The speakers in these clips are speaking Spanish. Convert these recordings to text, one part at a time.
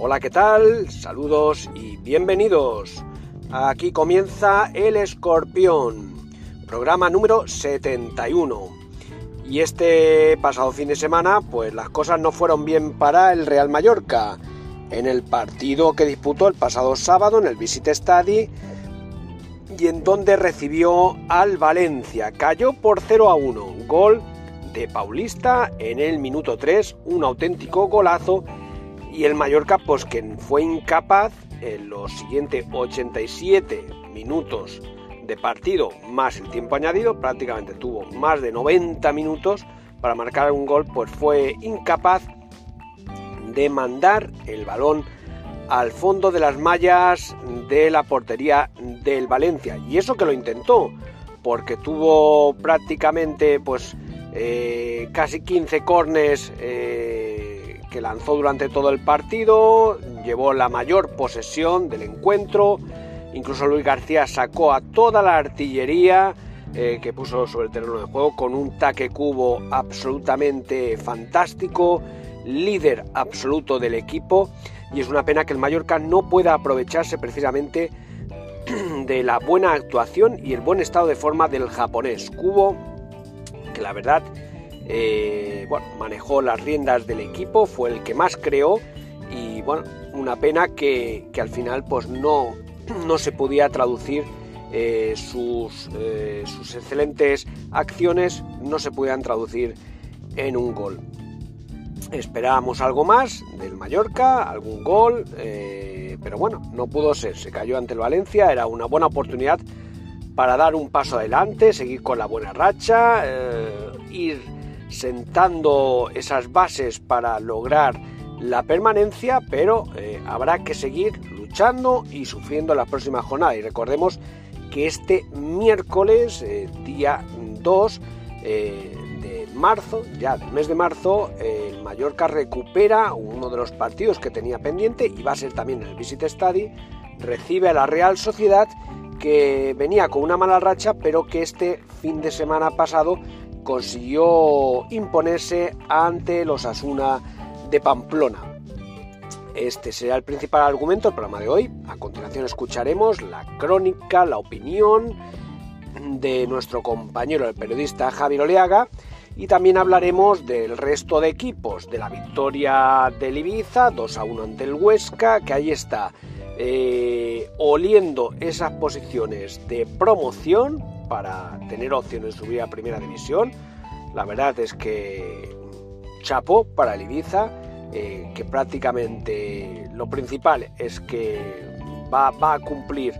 Hola, ¿qué tal? Saludos y bienvenidos. Aquí comienza El Escorpión, programa número 71. Y este pasado fin de semana, pues las cosas no fueron bien para el Real Mallorca. En el partido que disputó el pasado sábado en el Visit Stadi y en donde recibió al Valencia. Cayó por 0 a 1. Gol Paulista en el minuto 3, un auténtico golazo y el Mallorca pues que fue incapaz en los siguientes 87 minutos de partido más el tiempo añadido, prácticamente tuvo más de 90 minutos para marcar un gol, pues fue incapaz de mandar el balón al fondo de las mallas de la portería del Valencia. Y eso que lo intentó, porque tuvo prácticamente pues eh, casi 15 cornes eh, que lanzó durante todo el partido, llevó la mayor posesión del encuentro, incluso Luis García sacó a toda la artillería eh, que puso sobre el terreno de juego con un taque cubo absolutamente fantástico, líder absoluto del equipo y es una pena que el Mallorca no pueda aprovecharse precisamente de la buena actuación y el buen estado de forma del japonés. Cubo, que la verdad eh, bueno, manejó las riendas del equipo, fue el que más creó y bueno, una pena que, al final pues no, no se podía traducir eh, sus, eh, sus, excelentes acciones, no se pudieran traducir en un gol. Esperábamos algo más del Mallorca, algún gol, pero bueno, no pudo ser, se cayó ante el Valencia, era una buena oportunidad para dar un paso adelante, seguir con la buena racha, ir sentando esas bases para lograr la permanencia, pero eh, habrá que seguir luchando y sufriendo la próxima jornada. Y recordemos que este miércoles, eh, día 2 eh, de marzo, ya del mes de marzo, el Mallorca recupera uno de los partidos que tenía pendiente y va a ser también el Visit Study, recibe a la Real Sociedad que venía con una mala racha, pero que este fin de semana pasado consiguió imponerse ante los Asuna de Pamplona. Este será el principal argumento del programa de hoy. A continuación escucharemos la crónica, la opinión de nuestro compañero el periodista Javier Oleaga y también hablaremos del resto de equipos, de la victoria del Ibiza 2 a 1 ante el Huesca, que ahí está eh, oliendo esas posiciones de promoción para tener opciones de subir a primera división. La verdad es que chapo para el Ibiza, eh, que prácticamente lo principal es que va, a cumplir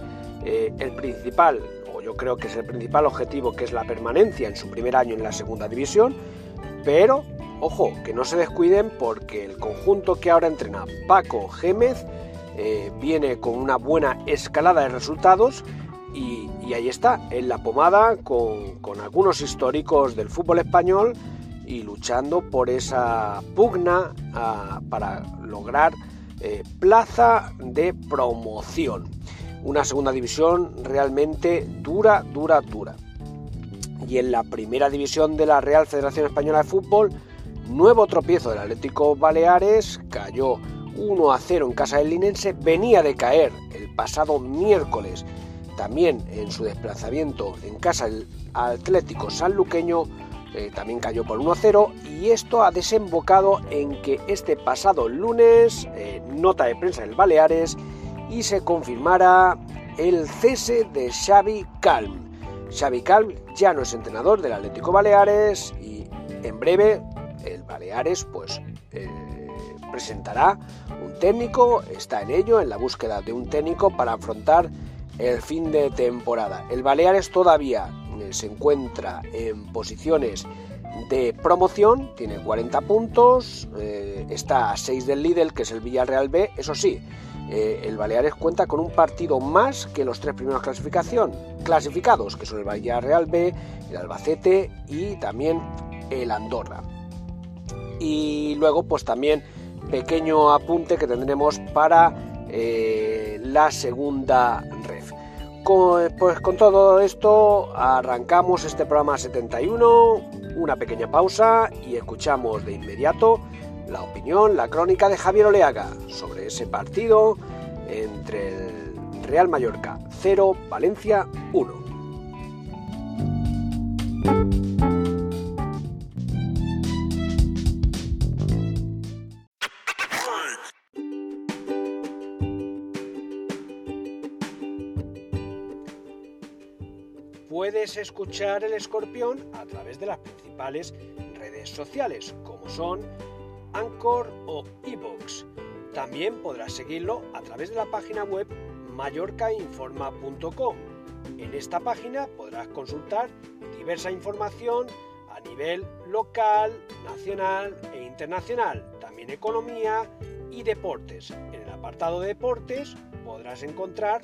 eh, el principal, o yo creo que es el principal objetivo, que es la permanencia en su primer año en la segunda división, pero ojo, que no se descuiden porque el conjunto que ahora entrena Paco Gémez eh, viene con una buena escalada de resultados y, ahí está, en la pomada, con, algunos históricos del fútbol español y luchando por esa pugna ah, para lograr eh, plaza de promoción. Una segunda división realmente dura, dura, dura. Y en la primera división de la Real Federación Española de Fútbol, nuevo tropiezo del Atlético Baleares, cayó 1 a 0 en casa del Linense, venía de caer el pasado miércoles también en su desplazamiento en casa el Atlético Sanluqueño eh, también cayó por 1-0 y esto ha desembocado en que este pasado lunes, eh, nota de prensa del Baleares, y se confirmara el cese de Xavi Calm. Xavi Calm ya no es entrenador del Atlético Baleares y en breve el Baleares pues eh, presentará un técnico, está en ello, en la búsqueda de un técnico para afrontar el fin de temporada. El Baleares todavía eh, se encuentra en posiciones de promoción, tiene 40 puntos, eh, está a 6 del líder, que es el Villarreal B. Eso sí, eh, el Baleares cuenta con un partido más que los tres primeros clasificación, clasificados, que son el Villarreal B, el Albacete y también el Andorra. Y luego, pues también pequeño apunte que tendremos para la segunda pues con todo esto arrancamos este programa 71, una pequeña pausa y escuchamos de inmediato la opinión, la crónica de Javier Oleaga sobre ese partido entre el Real Mallorca 0, Valencia 1. Escuchar el escorpión a través de las principales redes sociales, como son Anchor o Evox. También podrás seguirlo a través de la página web mallorcainforma.com. En esta página podrás consultar diversa información a nivel local, nacional e internacional, también economía y deportes. En el apartado de deportes podrás encontrar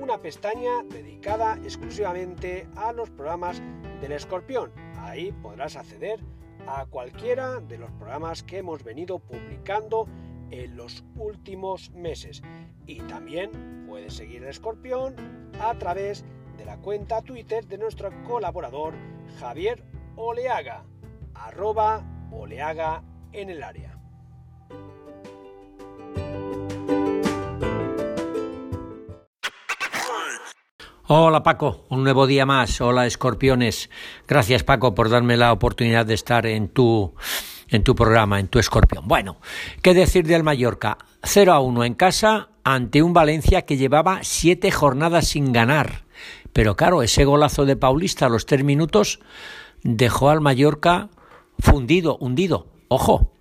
una pestaña dedicada exclusivamente a los programas del escorpión. Ahí podrás acceder a cualquiera de los programas que hemos venido publicando en los últimos meses. Y también puedes seguir el escorpión a través de la cuenta Twitter de nuestro colaborador Javier Oleaga, arroba Oleaga en el área. Hola Paco, un nuevo día más. Hola escorpiones. Gracias Paco por darme la oportunidad de estar en tu en tu programa, en tu escorpión. Bueno, ¿qué decir del Mallorca? 0 a 1 en casa ante un Valencia que llevaba siete jornadas sin ganar. Pero claro, ese golazo de Paulista a los tres minutos dejó al Mallorca fundido, hundido. Ojo,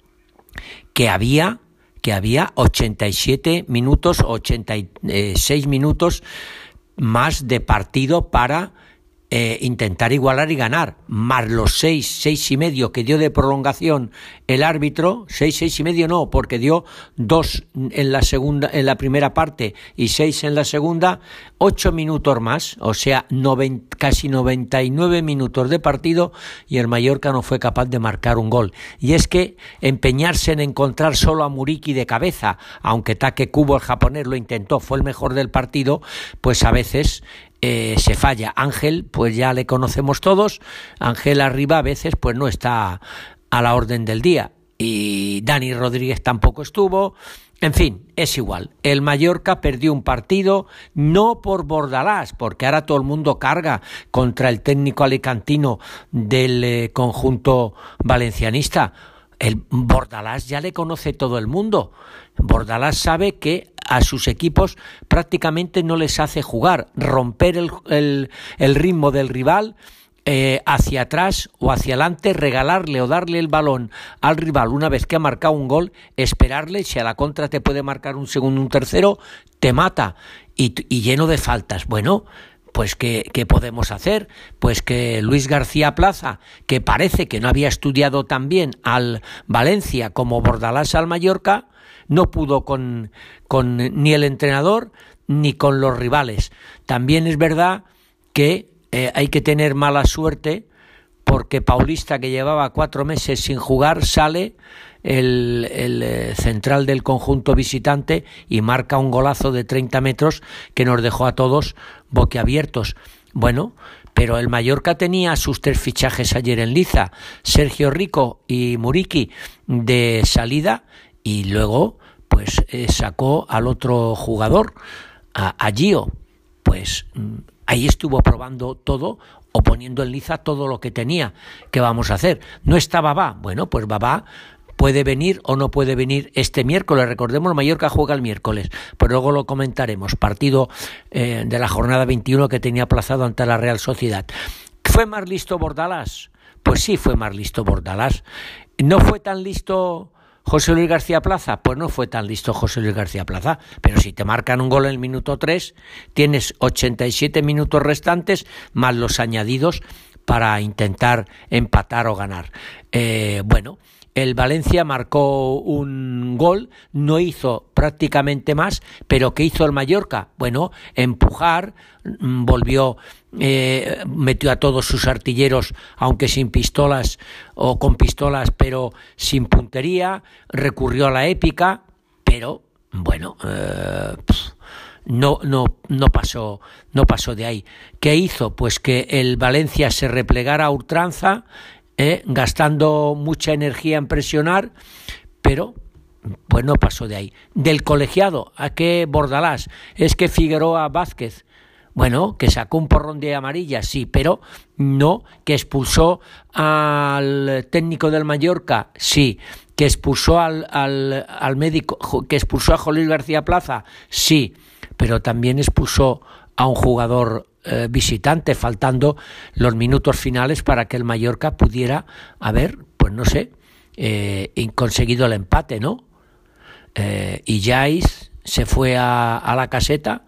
que había que había 87 minutos, 86 minutos más de partido para eh, intentar igualar y ganar, más los seis, seis y medio que dio de prolongación el árbitro, seis, seis y medio no, porque dio dos en la segunda, en la primera parte y seis en la segunda, ocho minutos más, o sea, casi 99 minutos de partido y el Mallorca no fue capaz de marcar un gol. Y es que empeñarse en encontrar solo a Muriki de cabeza, aunque Take Kubo el japonés lo intentó, fue el mejor del partido, pues a veces eh, se falla. Ángel, pues ya le conocemos todos. Ángel arriba a veces pues no está a la orden del día. Y Dani Rodríguez tampoco estuvo. En fin, es igual. El Mallorca perdió un partido no por Bordalás, porque ahora todo el mundo carga contra el técnico alicantino del eh, conjunto valencianista. El Bordalás ya le conoce todo el mundo. Bordalás sabe que a sus equipos prácticamente no les hace jugar, romper el, ritmo del rival. Eh, hacia atrás o hacia adelante, regalarle o darle el balón al rival una vez que ha marcado un gol, esperarle, si a la contra te puede marcar un segundo, un tercero, te mata y, lleno de faltas. Bueno, pues ¿qué, ¿qué, podemos hacer? Pues que Luis García Plaza, que parece que no había estudiado tan bien al Valencia como Bordalás al Mallorca, no pudo con, con ni el entrenador ni con los rivales. También es verdad que eh, hay que tener mala suerte porque Paulista, que llevaba cuatro meses sin jugar, sale el, el, eh, central del conjunto visitante y marca un golazo de 30 metros que nos dejó a todos boquiabiertos. Bueno, pero el Mallorca tenía sus tres fichajes ayer en Liza, Sergio Rico y Muriki de salida y luego pues eh, sacó al otro jugador, a, Gio, pues mm, ahí estuvo probando todo o poniendo en liza todo lo que tenía. ¿Qué vamos a hacer? No está Babá. Bueno, pues Babá puede venir o no puede venir este miércoles. Recordemos, Mallorca juega el miércoles, pero luego lo comentaremos. Partido eh, de la jornada 21 que tenía aplazado ante la Real Sociedad. ¿Fue más listo Bordalás? Pues sí, fue más listo Bordalás. ¿No fue tan listo José Luis García Plaza, pues no fue tan listo José Luis García Plaza, pero si te marcan un gol en el minuto 3, tienes 87 minutos restantes más los añadidos para intentar empatar o ganar. Eh, bueno, el Valencia marcó un gol, no hizo prácticamente más, pero ¿qué hizo el Mallorca? Bueno, empujar, mm, volvió, eh, metió a todos sus artilleros, aunque sin pistolas o con pistolas, pero sin puntería, recurrió a la épica, pero bueno, eh, no, no, no pasó, no pasó de ahí. ¿Qué hizo? Pues que el Valencia se replegara a ultranza ¿eh? gastando mucha energía en presionar, pero pues no pasó de ahí. Del colegiado, ¿a qué Bordalás? Es que Figueroa Vázquez, bueno, que sacó un porrón de amarilla, sí, pero no, que expulsó al técnico del Mallorca, sí, que expulsó al, al, al médico, que expulsó a Jolín García Plaza, sí, pero también expulsó a un jugador eh, visitante, faltando los minutos finales para que el Mallorca pudiera haber, pues no sé, eh, conseguido el empate, ¿no? Eh, y Jais se fue a, a la caseta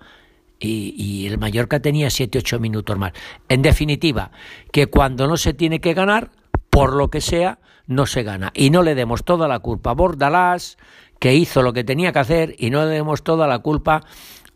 y, y, el Mallorca tenía 7-8 minutos más. En definitiva, que cuando no se tiene que ganar, por lo que sea, no se gana. Y no le demos toda la culpa a Bordalás, que hizo lo que tenía que hacer, y no le demos toda la culpa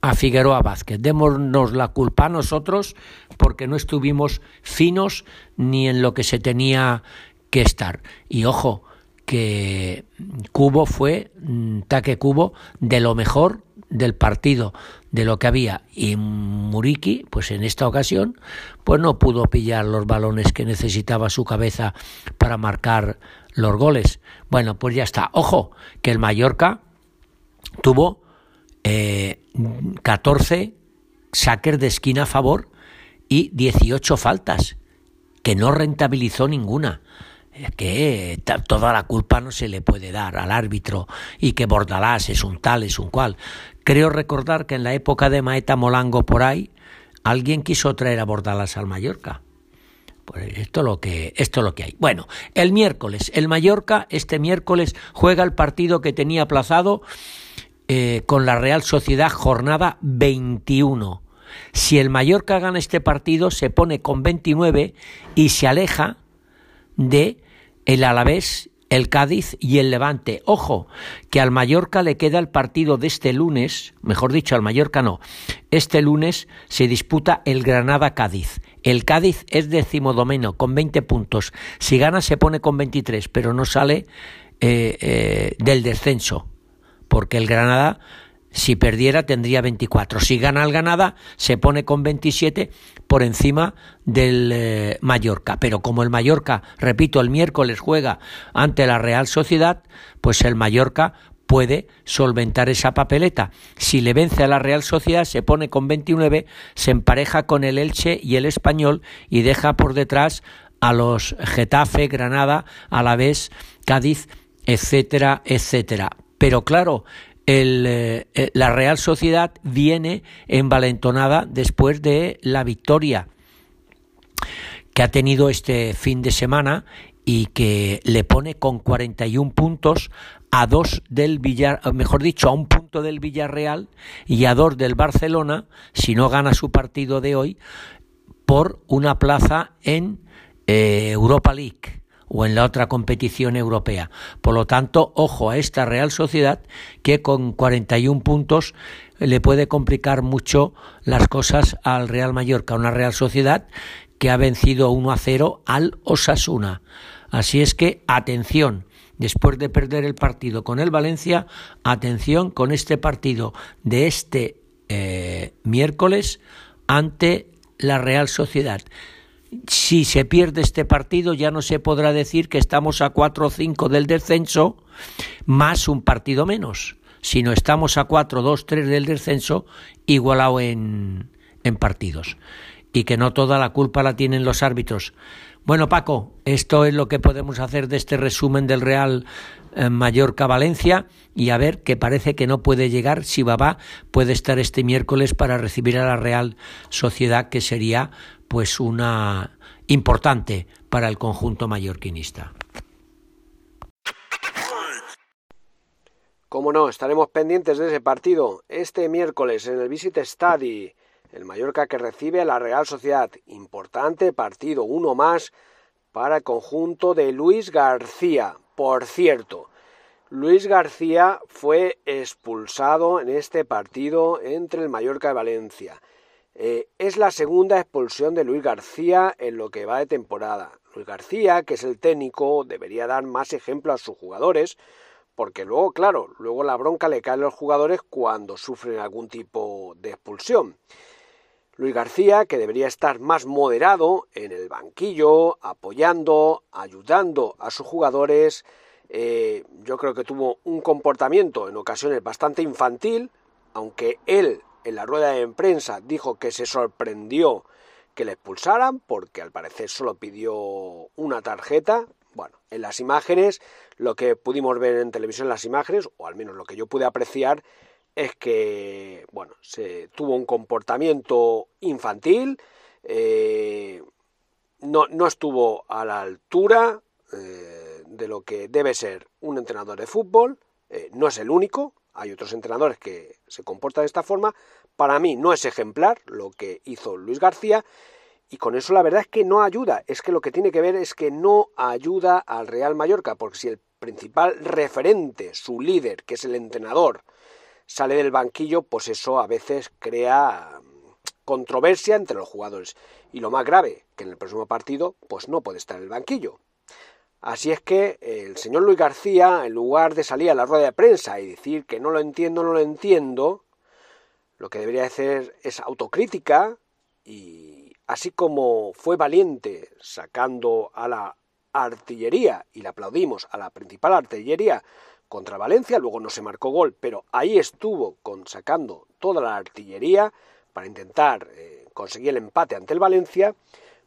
a Figueroa Vázquez. Démonos la culpa a nosotros porque no estuvimos finos ni en lo que se tenía que estar. Y ojo, que Cubo fue, mm, Taque Cubo, de lo mejor del partido, de lo que había. Y Muriki, pues en esta ocasión, pues no pudo pillar los balones que necesitaba su cabeza para marcar los goles. Bueno, pues ya está. Ojo, que el Mallorca tuvo eh, 14 saques de esquina a favor y 18 faltas, que no rentabilizó ninguna. Que toda la culpa no se le puede dar al árbitro y que Bordalás es un tal, es un cual. Creo recordar que en la época de Maeta Molango por ahí, alguien quiso traer a Bordalás al Mallorca. Pues esto lo que esto es lo que hay. Bueno, el miércoles, el Mallorca este miércoles juega el partido que tenía aplazado eh, con la Real Sociedad jornada 21. Si el Mallorca gana este partido, se pone con 29 y se aleja de el Alavés, el Cádiz y el Levante. Ojo, que al Mallorca le queda el partido de este lunes, mejor dicho, al Mallorca no. Este lunes se disputa el Granada-Cádiz. El Cádiz es decimodomeno con 20 puntos. Si gana se pone con 23, pero no sale eh, eh, del descenso porque el Granada si perdiera tendría 24. Si gana el Granada se pone con 27 por encima del eh, Mallorca. Pero como el Mallorca, repito, el miércoles juega ante la Real Sociedad, pues el Mallorca puede solventar esa papeleta. Si le vence a la Real Sociedad se pone con 29, se empareja con el Elche y el Español y deja por detrás a los Getafe, Granada, Alavés, Cádiz, etcétera, etcétera. Pero claro, eh, eh, la Real Sociedad viene envalentonada después de la victoria que ha tenido este fin de semana y que le pone con 41 puntos a dos del Villar, mejor dicho, a un punto del Villarreal y a dos del Barcelona, si no gana su partido de hoy, por una plaza en eh, Europa League o en la otra competición europea. Por lo tanto, ojo a esta Real Sociedad que con 41 puntos le puede complicar mucho las cosas al Real Mallorca, una Real Sociedad que ha vencido 1 a 0 al Osasuna. Así es que atención, después de perder el partido con el Valencia, atención con este partido de este eh, miércoles ante la Real Sociedad si se pierde este partido ya no se podrá decir que estamos a 4 o 5 del descenso más un partido menos, sino estamos a 4, 2, 3 del descenso igualado en, en partidos. Y que no toda la culpa la tienen los árbitros. Bueno, Paco, esto es lo que podemos hacer de este resumen del Real eh, Mallorca-Valencia y a ver que parece que no puede llegar si Babá puede estar este miércoles para recibir a la Real Sociedad, que sería pues una importante para el conjunto mallorquinista. Como no, estaremos pendientes de ese partido este miércoles en el Visit Study, el Mallorca que recibe a la Real Sociedad. Importante partido, uno más para el conjunto de Luis García. Por cierto, Luis García fue expulsado en este partido entre el Mallorca y Valencia. Eh, es la segunda expulsión de Luis García en lo que va de temporada. Luis García, que es el técnico, debería dar más ejemplo a sus jugadores, porque luego, claro, luego la bronca le cae a los jugadores cuando sufren algún tipo de expulsión. Luis García, que debería estar más moderado en el banquillo, apoyando, ayudando a sus jugadores. Eh, yo creo que tuvo un comportamiento en ocasiones bastante infantil, aunque él en la rueda de prensa dijo que se sorprendió que le expulsaran, porque al parecer solo pidió una tarjeta. Bueno, en las imágenes, lo que pudimos ver en televisión las imágenes, o al menos lo que yo pude apreciar, es que, bueno, se tuvo un comportamiento infantil, eh, no, no, estuvo a la altura eh, de lo que debe ser un entrenador de fútbol, eh, no es el único, hay otros entrenadores que se comportan de esta forma, para mí no es ejemplar lo que hizo Luis García, y con eso la verdad es que no ayuda, es que lo que tiene que ver es que no ayuda al Real Mallorca, porque si el principal referente, su líder, que es el entrenador, sale del banquillo, pues eso a veces crea mm, controversia entre los jugadores. Y lo más grave, que en el próximo partido, pues no puede estar en el banquillo. Así es que el señor Luis García, en lugar de salir a la rueda de prensa y decir que no lo entiendo, no lo entiendo, lo que debería hacer es autocrítica y así como fue valiente sacando a la artillería, y le aplaudimos a la principal artillería contra Valencia, luego no se marcó gol, pero ahí estuvo con, sacando toda la artillería para intentar eh, conseguir el empate ante el Valencia,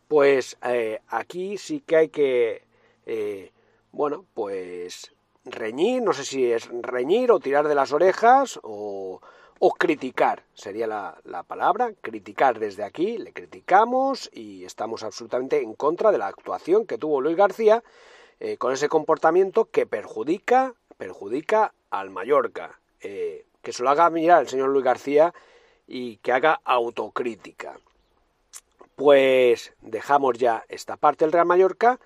pues eh, aquí sí que hay que, eh, bueno, pues reñir, no sé si es reñir o tirar de las orejas o, o criticar, sería la, la, palabra, criticar desde aquí, le criticamos y estamos absolutamente en contra de la actuación que tuvo Luis García con ese comportamiento que perjudica perjudica al Mallorca. Eh, que se lo haga mirar el señor Luis García y que haga autocrítica. Pues dejamos ya esta parte del Real Mallorca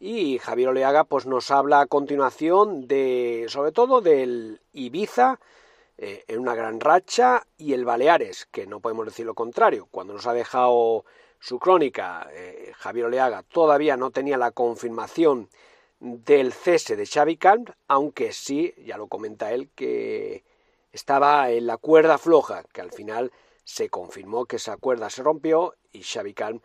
y Javier Oleaga pues nos habla a continuación de sobre todo del Ibiza eh, en una gran racha y el Baleares, que no podemos decir lo contrario. Cuando nos ha dejado su crónica, eh, Javier Oleaga todavía no tenía la confirmación del cese de Xavi Camp, aunque sí, ya lo comenta él, que estaba en la cuerda floja, que al final se confirmó que esa cuerda se rompió y Xavi Camp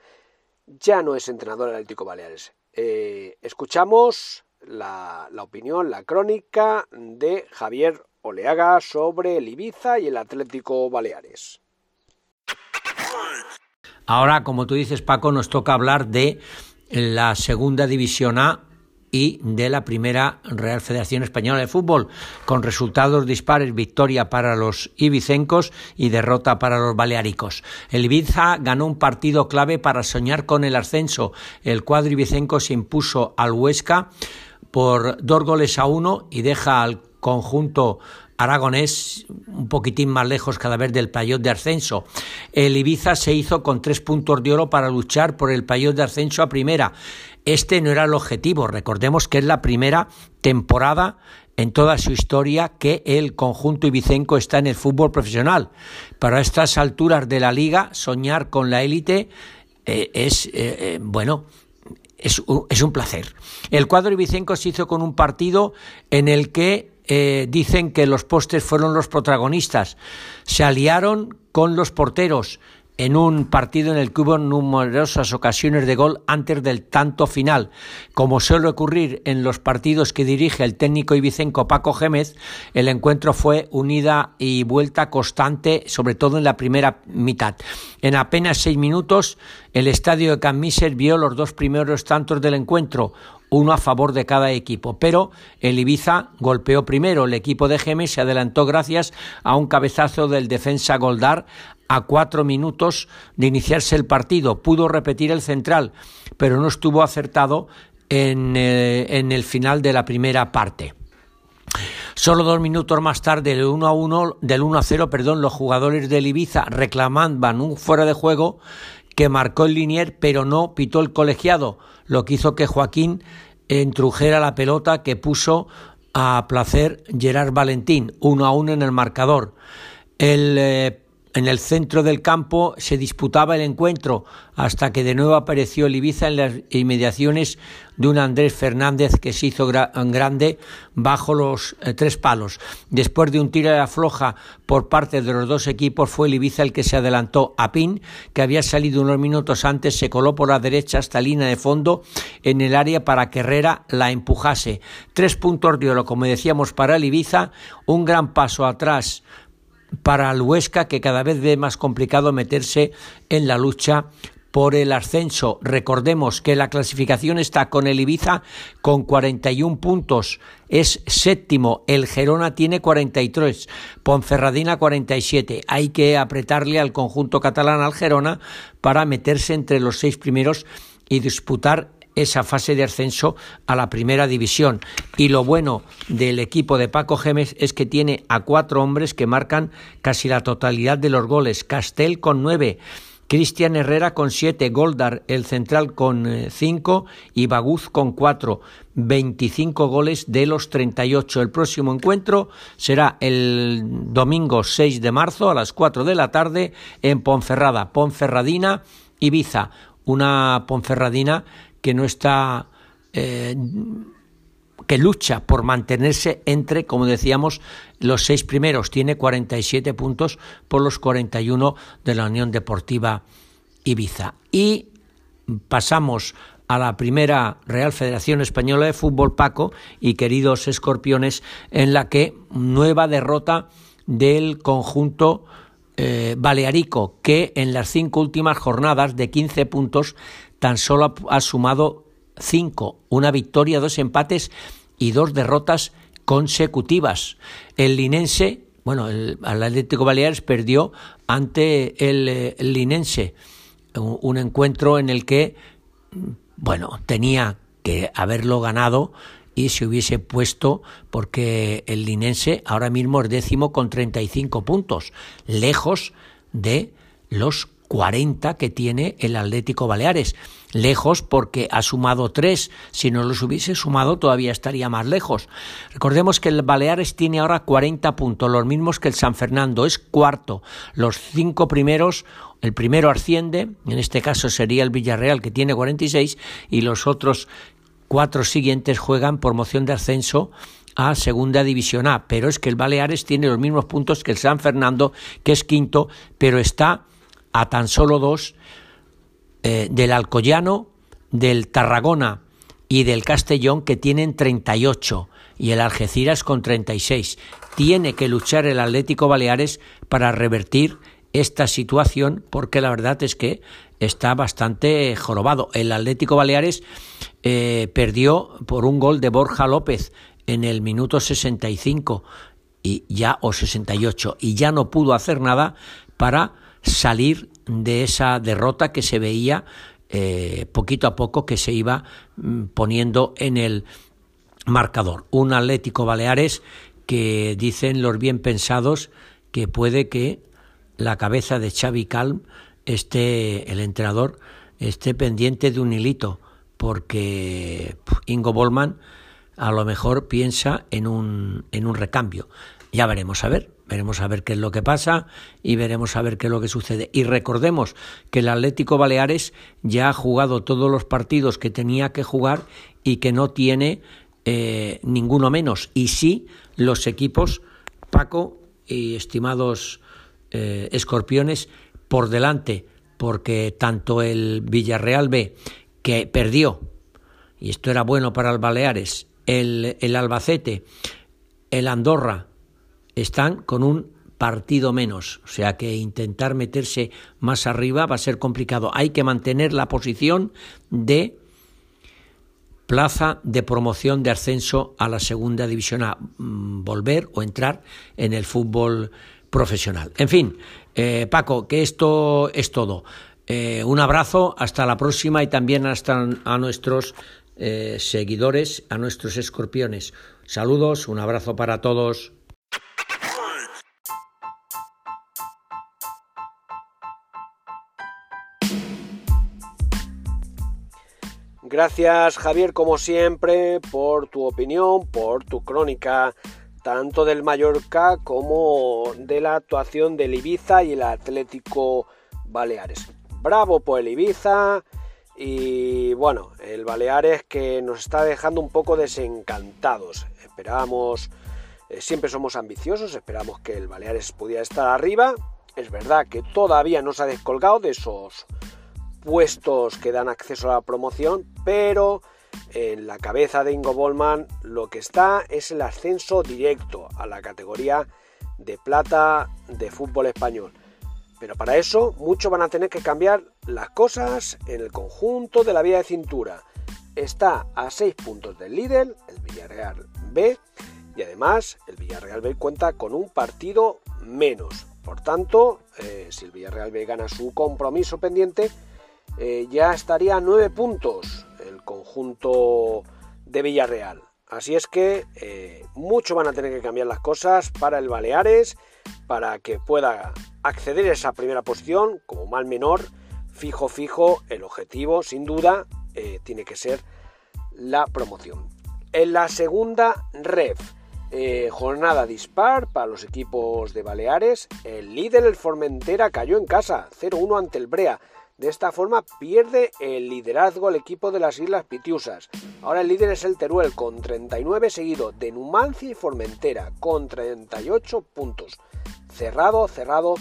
ya no es entrenador del Atlético Baleares. Eh, escuchamos la, la opinión, la crónica de Javier Oleaga sobre el Ibiza y el Atlético Baleares. Ahora, como tú dices, Paco, nos toca hablar de la segunda división A y de la primera Real Federación Española de Fútbol, con resultados dispares, victoria para los ibicencos y derrota para los baleáricos. El Ibiza ganó un partido clave para soñar con el ascenso. El cuadro ibicenco se impuso al Huesca por dos goles a uno y deja al conjunto aragonés un poquitín más lejos cada vez del payot de ascenso. El Ibiza se hizo con tres puntos de oro para luchar por el payot de ascenso a primera. Este no era el objetivo. Recordemos que es la primera temporada en toda su historia que el conjunto ibicenco está en el fútbol profesional. Pero a estas alturas de la liga, soñar con la élite eh, es, eh, eh, bueno, es, es, un placer. El cuadro ibicenco se hizo con un partido en el que dicen que los postes fueron los protagonistas. Se aliaron con los porteros en un partido en el que hubo numerosas ocasiones de gol antes del tanto final. Como suele ocurrir en los partidos que dirige el técnico ibicenco Paco Gémez, el encuentro fue unida y vuelta constante, sobre todo en la primera mitad. En apenas seis minutos, el estadio de Can vio los dos primeros tantos del encuentro, uno a favor de cada equipo. Pero el Ibiza golpeó primero. El equipo de Gémez se adelantó gracias a un cabezazo del defensa Goldar a cuatro minutos de iniciarse el partido. Pudo repetir el central, pero no estuvo acertado en, eh, el final de la primera parte. Solo dos minutos más tarde, del 1 a 1, del 1 a 0, perdón, los jugadores del Ibiza reclamaban un fuera de juego que marcó el Linier, pero no pitó el colegiado, lo que hizo que Joaquín entrujera la pelota que puso a placer Gerard Valentín, 1 a 1 en el marcador. El eh, en el centro del campo se disputaba el encuentro hasta que de nuevo apareció el Ibiza en las inmediaciones de un Andrés Fernández que se hizo grande bajo los eh, tres palos. Después de un tiro de afloja por parte de los dos equipos fue el Ibiza el que se adelantó a Pin, que había salido unos minutos antes, se coló por la derecha hasta línea de fondo en el área para que Herrera la empujase. Tres puntos de como decíamos, para el Ibiza, un gran paso atrás para el Huesca, que cada vez ve más complicado meterse en la lucha por el ascenso. Recordemos que la clasificación está con el Ibiza con 41 puntos, es séptimo, el Gerona tiene 43, Ponferradina 47. Hay que apretarle al conjunto catalán al Gerona para meterse entre los seis primeros y disputar esa fase de ascenso a la primera división. Y lo bueno del equipo de Paco Gemes es que tiene a cuatro hombres que marcan casi la totalidad de los goles. Castel con nueve. Cristian Herrera con siete, Goldar el central con eh, cinco y Baguz con cuatro. 25 goles de los 38. El próximo encuentro será el domingo 6 de marzo a las 4 de la tarde en Ponferrada, Ponferradina, Ibiza. Una Ponferradina que no está, eh, que lucha por mantenerse entre, como decíamos, los seis primeros. Tiene 47 puntos por los 41 de la Unión Deportiva Ibiza. Y pasamos a la primera Real Federación Española de Fútbol, Paco, y queridos escorpiones, en la que nueva derrota del conjunto eh, balearico, que en las cinco últimas jornadas de 15 puntos tan solo ha sumado cinco, una victoria, dos empates y dos derrotas consecutivas. El linense, bueno, el, Atlético Baleares perdió ante el, linense, un, encuentro en el que, bueno, tenía que haberlo ganado y se hubiese puesto porque el linense ahora mismo es décimo con 35 puntos, lejos de los 40 que tiene el Atlético Baleares. Lejos porque ha sumado tres. Si no los hubiese sumado todavía estaría más lejos. Recordemos que el Baleares tiene ahora 40 puntos, los mismos que el San Fernando. Es cuarto. Los cinco primeros, el primero asciende, en este caso sería el Villarreal que tiene 46 y los otros cuatro siguientes juegan por moción de ascenso a Segunda División A, pero es que el Baleares tiene los mismos puntos que el San Fernando, que es quinto, pero está a tan solo dos eh, del Alcoyano, del Tarragona y del Castellón que tienen 38 y el Algeciras con 36. Tiene que luchar el Atlético Baleares para revertir esta situación porque la verdad es que está bastante jorobado. El Atlético Baleares eh, perdió por un gol de Borja López en el minuto 65 y ya o 68 y ya no pudo hacer nada para salir de esa derrota que se veía eh, poquito a poco que se iba mm, poniendo en el marcador. Un Atlético Baleares que dicen los bien pensados que puede que la cabeza de Xavi Calm esté, el entrenador, esté pendiente de un hilito, porque Ingo Bollman a lo mejor piensa en un, en un recambio. Ya veremos a ver. Veremos a ver qué es lo que pasa y veremos a ver qué es lo que sucede. Y recordemos que el Atlético Baleares ya ha jugado todos los partidos que tenía que jugar y que no tiene eh, ninguno menos. Y sí, los equipos, Paco y estimados eh, escorpiones, por delante, porque tanto el Villarreal B, que perdió, y esto era bueno para el Baleares, el, el Albacete, el Andorra, están con un partido menos, o sea que intentar meterse más arriba va a ser complicado. Hay que mantener la posición de plaza de promoción de ascenso a la segunda división a mm, volver o entrar en el fútbol profesional. En fin, eh, Paco, que esto es todo. Eh, un abrazo, hasta la próxima y también hasta a nuestros eh, seguidores, a nuestros escorpiones. Saludos, un abrazo para todos. Gracias Javier, como siempre, por tu opinión, por tu crónica tanto del Mallorca como de la actuación del Ibiza y el Atlético Baleares. Bravo por el Ibiza y bueno, el Baleares que nos está dejando un poco desencantados. Esperábamos, eh, siempre somos ambiciosos, esperamos que el Baleares pudiera estar arriba. Es verdad que todavía no se ha descolgado de esos puestos que dan acceso a la promoción, pero en la cabeza de Ingo Bollman lo que está es el ascenso directo a la categoría de plata de fútbol español. Pero para eso mucho van a tener que cambiar las cosas en el conjunto de la vía de cintura. Está a 6 puntos del líder, el Villarreal B, y además el Villarreal B cuenta con un partido menos. Por tanto, eh, si el Villarreal B gana su compromiso pendiente, eh, ya estaría a 9 puntos el conjunto de Villarreal. Así es que eh, mucho van a tener que cambiar las cosas para el Baleares, para que pueda acceder a esa primera posición como mal menor, fijo, fijo, el objetivo sin duda eh, tiene que ser la promoción. En la segunda ref, jornada dispar para los equipos de Baleares, el líder el Formentera cayó en casa, 0-1 ante el Brea. De esta forma pierde el liderazgo el equipo de las Islas Pitiusas. Ahora el líder es el Teruel con 39 seguido de Numancia y Formentera con 38 puntos. Cerrado, cerrado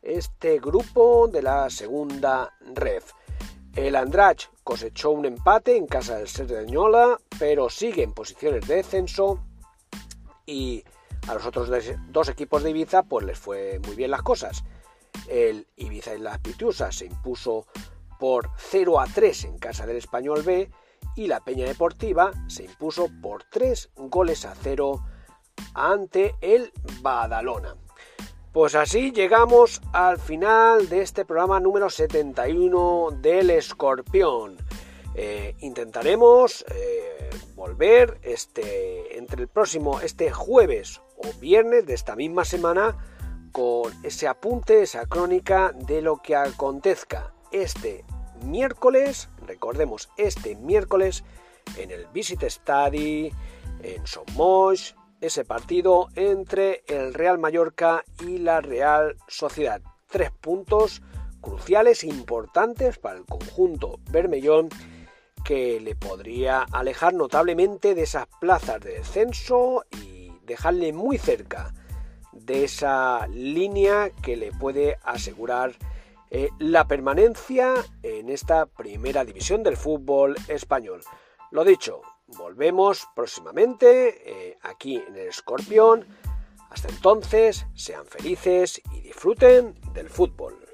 este grupo de la segunda ref. El Andrach cosechó un empate en casa del Cerdeñola, pero sigue en posiciones de descenso y a los otros dos equipos de Ibiza pues les fue muy bien las cosas. El Ibiza y las Pitiusas se impuso por 0 a 3 en casa del Español B y la Peña Deportiva se impuso por 3 goles a 0 ante el Badalona. Pues así llegamos al final de este programa número 71 del Escorpión. Eh, intentaremos eh, volver este, entre el próximo, este jueves o viernes de esta misma semana con ese apunte, esa crónica de lo que acontezca este miércoles, recordemos este miércoles en el Visit Study en Somos, ese partido entre el Real Mallorca y la Real Sociedad. Tres puntos cruciales, importantes para el conjunto Bermellón que le podría alejar notablemente de esas plazas de descenso y dejarle muy cerca de esa línea que le puede asegurar eh, la permanencia en esta primera división del fútbol español. Lo dicho, Volvemos próximamente eh, aquí en el Escorpión. Hasta entonces, sean felices y disfruten del fútbol.